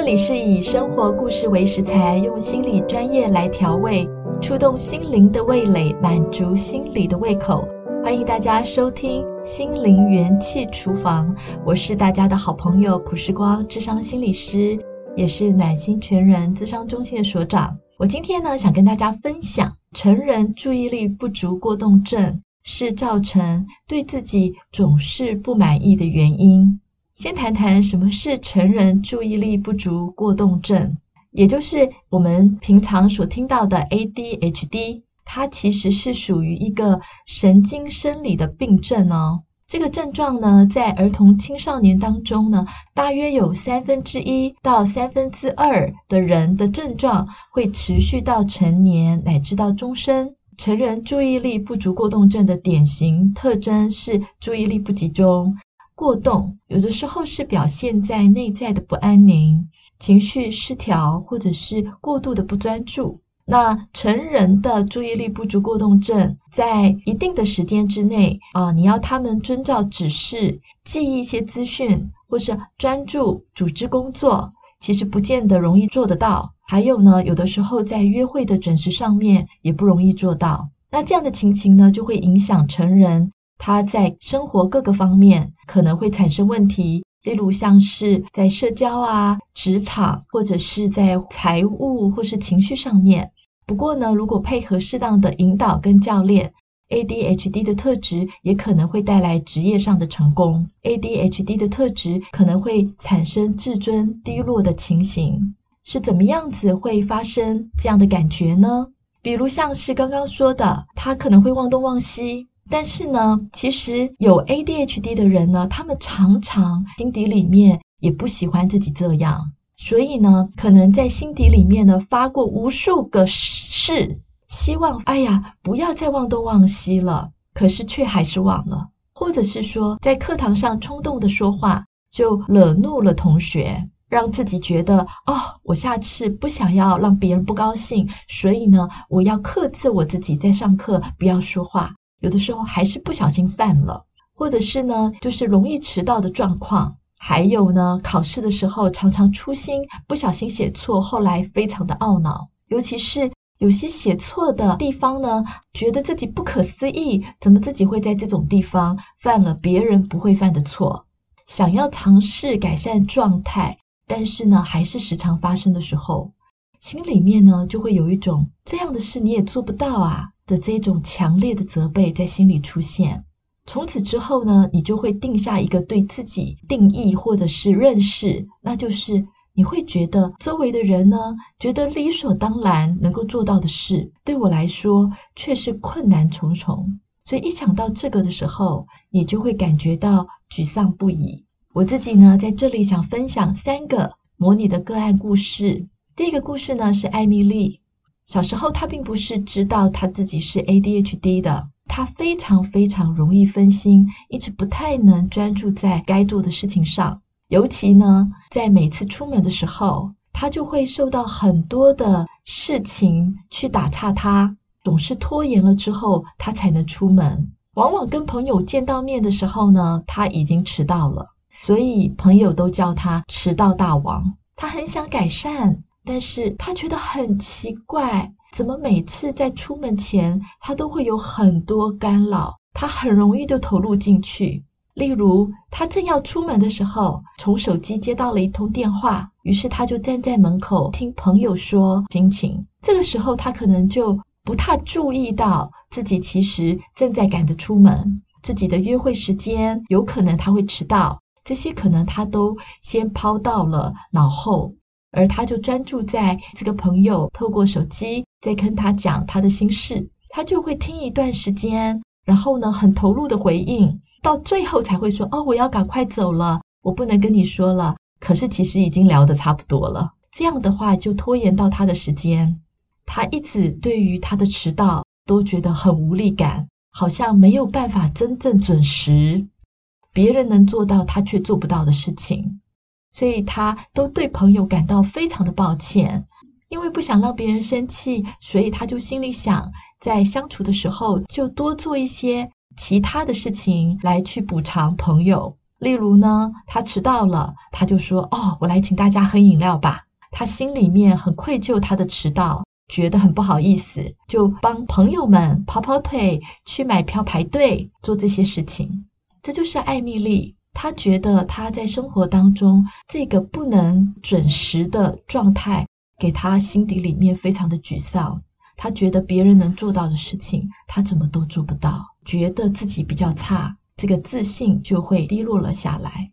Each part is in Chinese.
这里是以生活故事为食材，用心理专业来调味，触动心灵的味蕾，满足心理的胃口。欢迎大家收听《心灵元气厨房》，我是大家的好朋友朴时光，智商心理师，也是暖心全人智商中心的所长。我今天呢，想跟大家分享，成人注意力不足过动症是造成对自己总是不满意的原因。先谈谈什么是成人注意力不足过动症，也就是我们平常所听到的 ADHD。它其实是属于一个神经生理的病症哦。这个症状呢，在儿童青少年当中呢，大约有三分之一到三分之二的人的症状会持续到成年乃至到终身。成人注意力不足过动症的典型特征是注意力不集中。过动有的时候是表现在内在的不安宁、情绪失调，或者是过度的不专注。那成人的注意力不足过动症，在一定的时间之内啊、你要他们遵照指示记忆一些资讯，或是专注组织工作，其实不见得容易做得到。还有呢，有的时候在约会的准时上面也不容易做到。那这样的情形呢，就会影响成人。他在生活各个方面可能会产生问题，例如像是在社交啊、职场，或者是在财务或是情绪上面。不过呢，如果配合适当的引导跟教练，ADHD 的特质也可能会带来职业上的成功。ADHD 的特质可能会产生自尊低落的情形，是怎么样子会发生这样的感觉呢？比如像是刚刚说的，他可能会忘东忘西。但是呢，其实有 ADHD 的人呢，他们常常心底里面也不喜欢自己这样，所以呢，可能在心底里面呢发过无数个誓，希望哎呀不要再忘东忘西了，可是却还是忘了，或者是说在课堂上冲动的说话，就惹怒了同学，让自己觉得哦，我下次不想要让别人不高兴，所以呢，我要克制我自己，在上课不要说话。有的时候还是不小心犯了，或者是呢，就是容易迟到的状况。还有呢，考试的时候常常粗心，不小心写错，后来非常的懊恼。尤其是有些写错的地方呢，觉得自己不可思议，怎么自己会在这种地方犯了别人不会犯的错？想要尝试改善状态，但是呢，还是时常发生的时候，心里面呢就会有一种这样的事你也做不到啊。的这种强烈的责备在心里出现，从此之后呢，你就会定下一个对自己定义或者是认识，那就是你会觉得周围的人呢，觉得理所当然能够做到的事，对我来说却是困难重重。所以一想到这个的时候，你就会感觉到沮丧不已。我自己呢，在这里想分享三个模拟的个案故事。第一个故事呢，是艾米丽。小时候，他并不是知道他自己是 ADHD 的，他非常非常容易分心，一直不太能专注在该做的事情上。尤其呢，在每次出门的时候，他就会受到很多的事情去打岔他，总是拖延了之后，他才能出门。往往跟朋友见到面的时候呢，他已经迟到了，所以朋友都叫他迟到大王。他很想改善。但是他觉得很奇怪，怎么每次在出门前，他都会有很多干扰，他很容易就投入进去。例如，他正要出门的时候，从手机接到了一通电话，于是他就站在门口听朋友说心情。这个时候，他可能就不太注意到自己其实正在赶着出门，自己的约会时间有可能他会迟到，这些可能他都先抛到了脑后。而他就专注在这个朋友透过手机在跟他讲他的心事，他就会听一段时间，然后呢，很投入的回应，到最后才会说：“哦，我要赶快走了，我不能跟你说了。”可是其实已经聊得差不多了。这样的话就拖延到他的时间，他一直对于他的迟到都觉得很无力感，好像没有办法真正准时，别人能做到他却做不到的事情。所以他都对朋友感到非常的抱歉，因为不想让别人生气，所以他就心里想，在相处的时候就多做一些其他的事情来去补偿朋友。例如呢，他迟到了，他就说：“哦，我来请大家喝饮料吧。”他心里面很愧疚他的迟到，觉得很不好意思，就帮朋友们跑跑腿，去买票排队，做这些事情。这就是艾蜜莉，他觉得他在生活当中这个不能准时的状态，给他心底里面非常的沮丧。他觉得别人能做到的事情，他怎么都做不到，觉得自己比较差。这个自信就会低落了下来。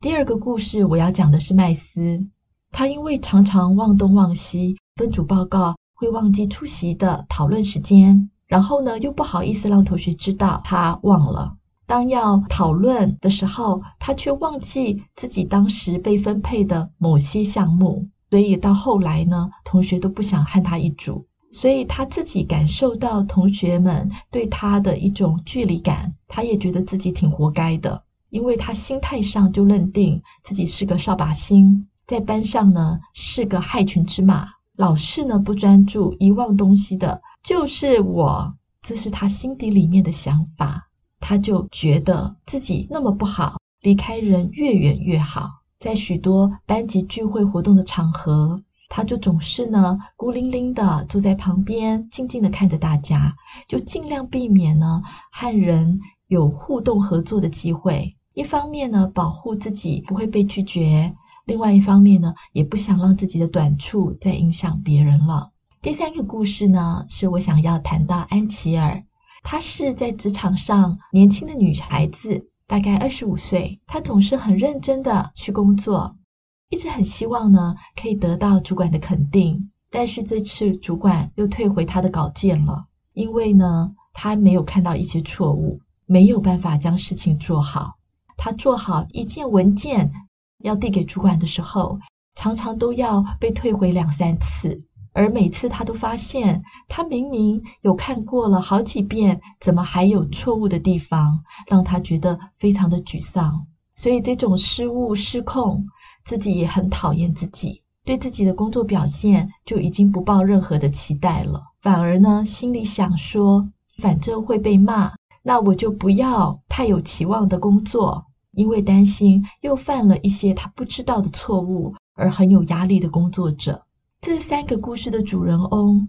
第二个故事我要讲的是麦斯，他因为常常忘东忘西，分组报告会忘记出席的讨论时间，然后呢又不好意思让同学知道他忘了。当要讨论的时候，他却忘记自己当时被分配的某些项目，所以到后来呢，同学都不想和他一组。所以他自己感受到同学们对他的一种距离感，他也觉得自己挺活该的，因为他心态上就认定自己是个扫把星，在班上呢是个害群之马，老是呢不专注，遗忘东西的。就是我，这是他心底里面的想法，他就觉得自己那么不好，离开人越远越好，在许多班级聚会活动的场合。他就总是呢孤零零的坐在旁边，静静的看着大家，就尽量避免呢和人有互动合作的机会。一方面呢保护自己不会被拒绝，另外一方面呢也不想让自己的短处再影响别人了。第三个故事呢是我想要谈到安琪儿，她是在职场上年轻的女孩子，大概二十五岁，她总是很认真的去工作。一直很希望呢，可以得到主管的肯定，但是这次主管又退回他的稿件了，因为呢，他没有看到一些错误，没有办法将事情做好。他做好一件文件要递给主管的时候，常常都要被退回两三次，而每次他都发现，他明明有看过了好几遍，怎么还有错误的地方，让他觉得非常的沮丧。所以这种失误失控。自己也很讨厌自己，对自己的工作表现就已经不抱任何的期待了，反而呢，心里想说，反正会被骂，那我就不要太有期望的工作，因为担心又犯了一些他不知道的错误而很有压力的工作者。这三个故事的主人翁，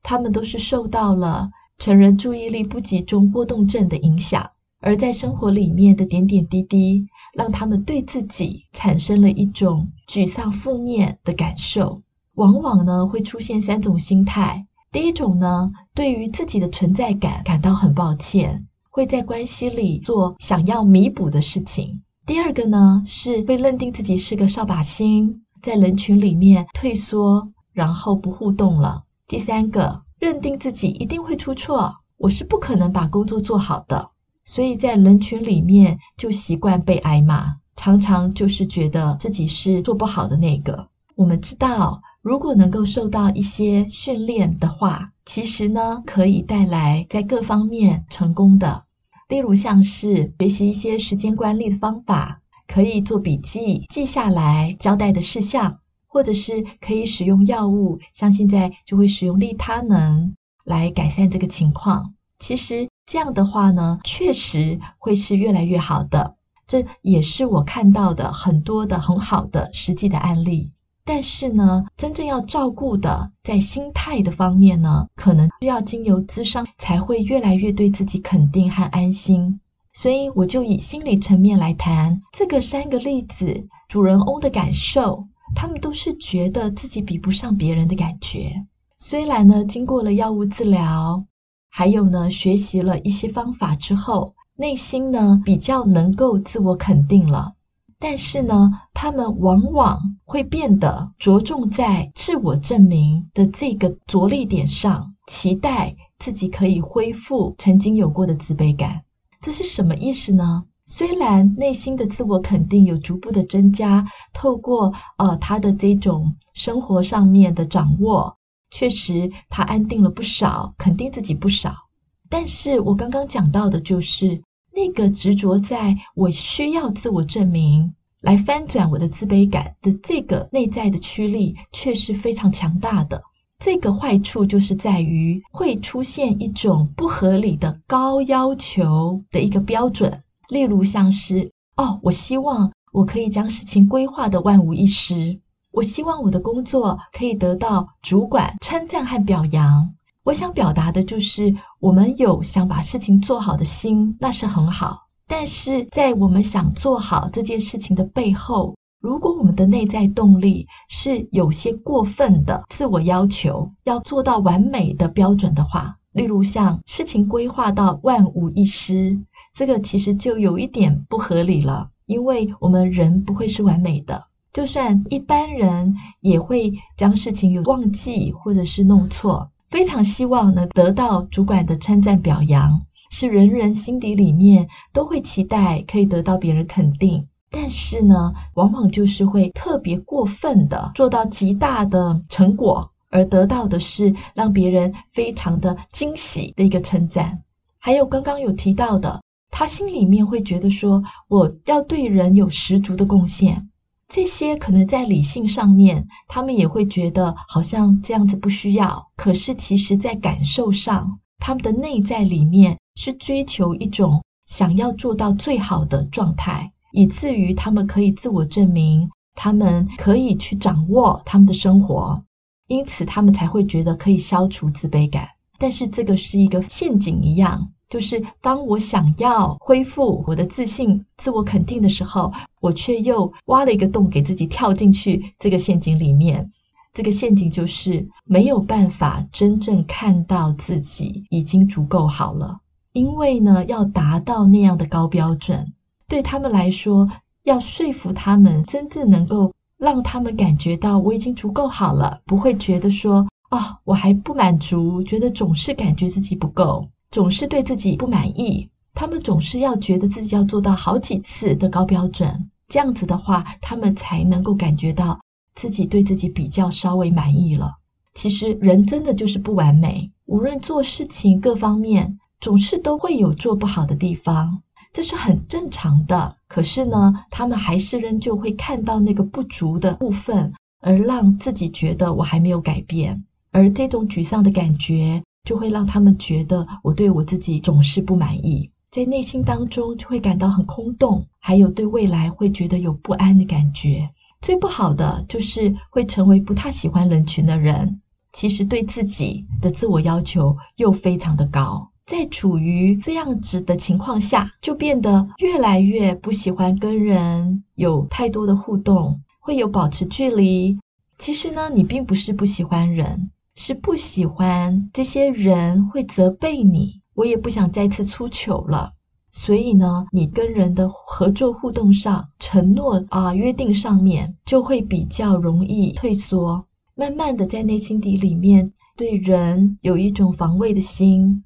他们都是受到了成人注意力不集中波动症的影响，而在生活里面的点点滴滴。让他们对自己产生了一种沮丧、负面的感受，往往呢会出现三种心态。第一种呢，对于自己的存在感感到很抱歉，会在关系里做想要弥补的事情。第二个呢，是会认定自己是个扫把星，在人群里面退缩，然后不互动了。第三个，认定自己一定会出错，我是不可能把工作做好的。所以在人群里面就习惯被挨骂，常常就是觉得自己是做不好的那个。我们知道，如果能够受到一些训练的话，其实呢可以带来在各方面成功的。例如像是学习一些时间管理的方法，可以做笔记记下来交代的事项，或者是可以使用药物，像现在就会使用利他能来改善这个情况。其实。这样的话呢，确实会是越来越好的。这也是我看到的很多的很好的实际的案例。但是呢，真正要照顾的，在心态的方面呢，可能需要经由咨商，才会越来越对自己肯定和安心。所以我就以心理层面来谈这个三个例子，主人翁的感受，他们都是觉得自己比不上别人的感觉。虽然呢，经过了药物治疗。还有呢，学习了一些方法之后，内心呢比较能够自我肯定了。但是呢，他们往往会变得着重在自我证明的这个着力点上，期待自己可以恢复曾经有过的自卑感。这是什么意思呢？虽然内心的自我肯定有逐步的增加，透过呃他的这种生活上面的掌握。确实，他安定了不少，肯定自己不少。但是我刚刚讲到的，就是那个执着在我需要自我证明来翻转我的自卑感的这个内在的驱力，却是非常强大的。这个坏处就是在于会出现一种不合理的高要求的一个标准，例如像是哦，我希望我可以将事情规划得万无一失。我希望我的工作可以得到主管称赞和表扬。我想表达的就是，我们有想把事情做好的心，那是很好。但是在我们想做好这件事情的背后，如果我们的内在动力是有些过分的自我要求，要做到完美的标准的话，例如像事情规划到万无一失，这个其实就有一点不合理了，因为我们人不会是完美的。就算一般人也会将事情有忘记或者是弄错，非常希望能得到主管的称赞表扬，是人人心底里面都会期待可以得到别人肯定。但是呢，往往就是会特别过分的做到极大的成果，而得到的是让别人非常的惊喜的一个称赞。还有刚刚有提到的，他心里面会觉得说，我要对人有十足的贡献。这些可能在理性上面，他们也会觉得好像这样子不需要。可是其实，在感受上，他们的内在里面是追求一种想要做到最好的状态，以至于他们可以自我证明，他们可以去掌握他们的生活，因此他们才会觉得可以消除自卑感。但是这个是一个陷阱一样。就是当我想要恢复我的自信、自我肯定的时候，我却又挖了一个洞给自己跳进去这个陷阱里面。这个陷阱就是没有办法真正看到自己已经足够好了，因为呢，要达到那样的高标准，对他们来说，要说服他们真正能够让他们感觉到我已经足够好了，不会觉得说啊、哦，我还不满足，觉得总是感觉自己不够。总是对自己不满意，他们总是要觉得自己要做到好几次的高标准，这样子的话，他们才能够感觉到自己对自己比较稍微满意了。其实人真的就是不完美，无论做事情各方面，总是都会有做不好的地方，这是很正常的。可是呢，他们还是仍旧会看到那个不足的部分，而让自己觉得我还没有改变，而这种沮丧的感觉。就会让他们觉得我对我自己总是不满意，在内心当中就会感到很空洞，还有对未来会觉得有不安的感觉。最不好的就是会成为不太喜欢人群的人，其实对自己的自我要求又非常的高，在处于这样子的情况下，就变得越来越不喜欢跟人有太多的互动，会有保持距离。其实呢，你并不是不喜欢人。是不喜欢这些人会责备你，我也不想再次出糗了。所以呢，你跟人的合作互动上，承诺啊约定上面就会比较容易退缩，慢慢的在内心底里面对人有一种防卫的心。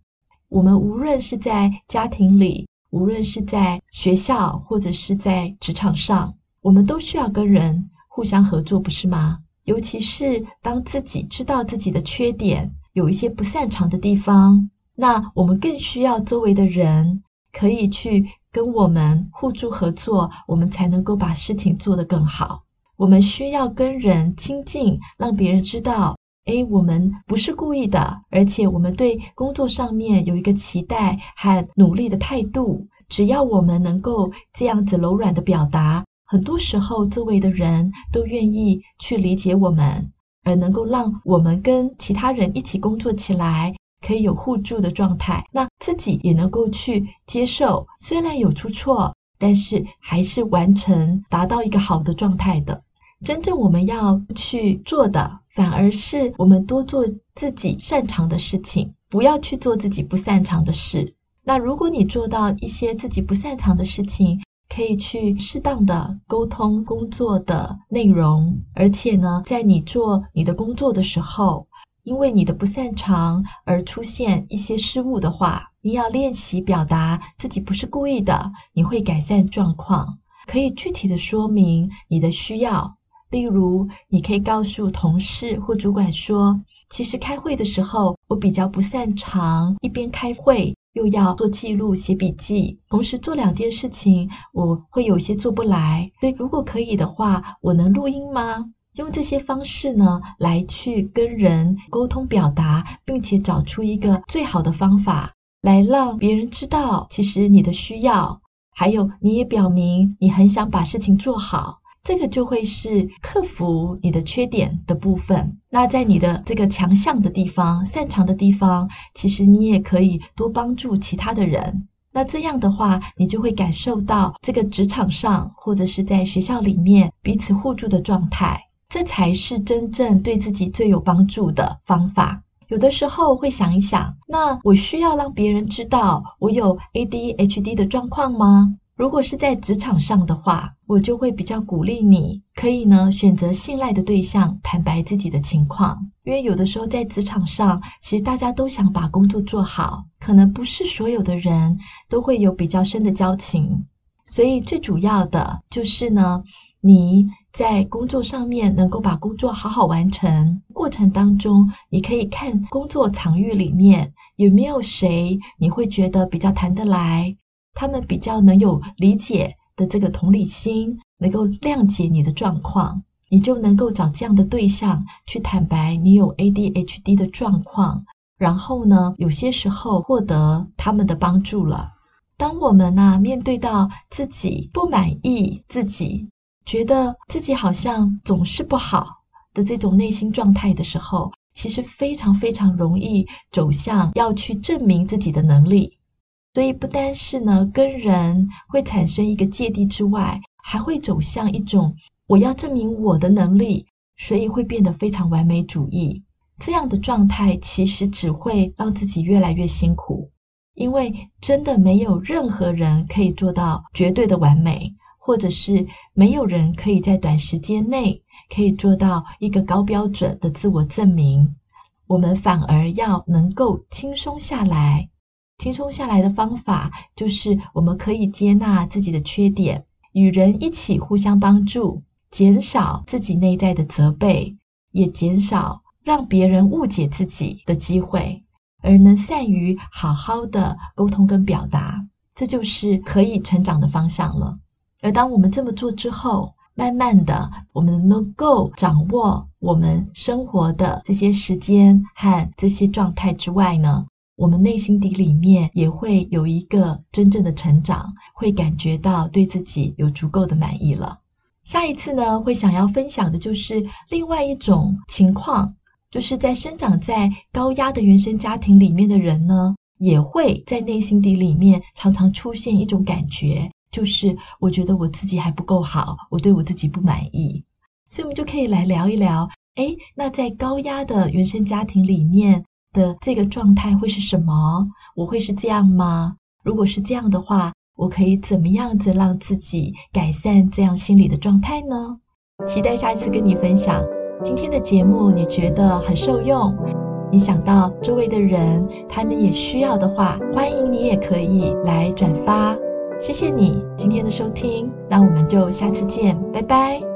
我们无论是在家庭里，无论是在学校，或者是在职场上，我们都需要跟人互相合作，不是吗？尤其是当自己知道自己的缺点，有一些不擅长的地方，那我们更需要周围的人可以去跟我们互助合作，我们才能够把事情做得更好。我们需要跟人亲近，让别人知道，诶，我们不是故意的，而且我们对工作上面有一个期待和努力的态度。只要我们能够这样子柔软的表达。很多时候，周围的人都愿意去理解我们，而能够让我们跟其他人一起工作起来，可以有互助的状态。那自己也能够去接受，虽然有出错，但是还是完成达到一个好的状态的。真正我们要去做的，反而是我们多做自己擅长的事情，不要去做自己不擅长的事。那如果你做到一些自己不擅长的事情，可以去适当的沟通工作的内容，而且呢，在你做你的工作的时候，因为你的不擅长而出现一些失误的话，你要练习表达自己不是故意的，你会改善状况。可以具体的说明你的需要，例如，你可以告诉同事或主管说，其实开会的时候，我比较不擅长一边开会。又要做记录、写笔记，同时做两件事情，我会有些做不来。所以，如果可以的话，我能录音吗？用这些方式呢，来去跟人沟通表达，并且找出一个最好的方法，来让别人知道，其实你的需要，还有你也表明你很想把事情做好。这个就会是克服你的缺点的部分。那在你的这个强项的地方、擅长的地方，其实你也可以多帮助其他的人。那这样的话，你就会感受到这个职场上或者是在学校里面彼此互助的状态。这才是真正对自己最有帮助的方法。有的时候会想一想，那我需要让别人知道我有 ADHD 的状况吗？如果是在职场上的话，我就会比较鼓励你，可以呢选择信赖的对象，坦白自己的情况。因为有的时候在职场上，其实大家都想把工作做好，可能不是所有的人都会有比较深的交情。所以最主要的就是呢，你在工作上面能够把工作好好完成。过程当中，你可以看工作场域里面有没有谁你会觉得比较谈得来。他们比较能有理解的这个同理心，能够谅解你的状况，你就能够找这样的对象去坦白你有 ADHD 的状况，然后呢，有些时候获得他们的帮助了。当我们呢，面对到自己不满意自己，觉得自己好像总是不好的这种内心状态的时候，其实非常非常容易走向要去证明自己的能力。所以不单是呢，跟人会产生一个芥蒂之外，还会走向一种我要证明我的能力，所以会变得非常完美主义。这样的状态其实只会让自己越来越辛苦，因为真的没有任何人可以做到绝对的完美，或者是没有人可以在短时间内可以做到一个高标准的自我证明。我们反而要能够轻松下来。轻松下来的方法，就是我们可以接纳自己的缺点，与人一起互相帮助，减少自己内在的责备，也减少让别人误解自己的机会，而能善于好好的沟通跟表达，这就是可以成长的方向了。而当我们这么做之后，慢慢的，我们能够掌握我们生活的这些时间和这些状态之外呢，我们内心底里面也会有一个真正的成长，会感觉到对自己有足够的满意了。下一次呢，会想要分享的就是另外一种情况，就是在生长在高压的原生家庭里面的人呢，也会在内心底里面常常出现一种感觉，就是我觉得我自己还不够好，我对我自己不满意。所以，我们就可以来聊一聊，诶，那在高压的原生家庭里面。的这个状态会是什么？我会是这样吗？如果是这样的话，我可以怎么样子让自己改善这样心理的状态呢？期待下一次跟你分享。今天的节目你觉得很受用？你想到周围的人，他们也需要的话，欢迎你也可以来转发。谢谢你今天的收听，那我们就下次见，拜拜。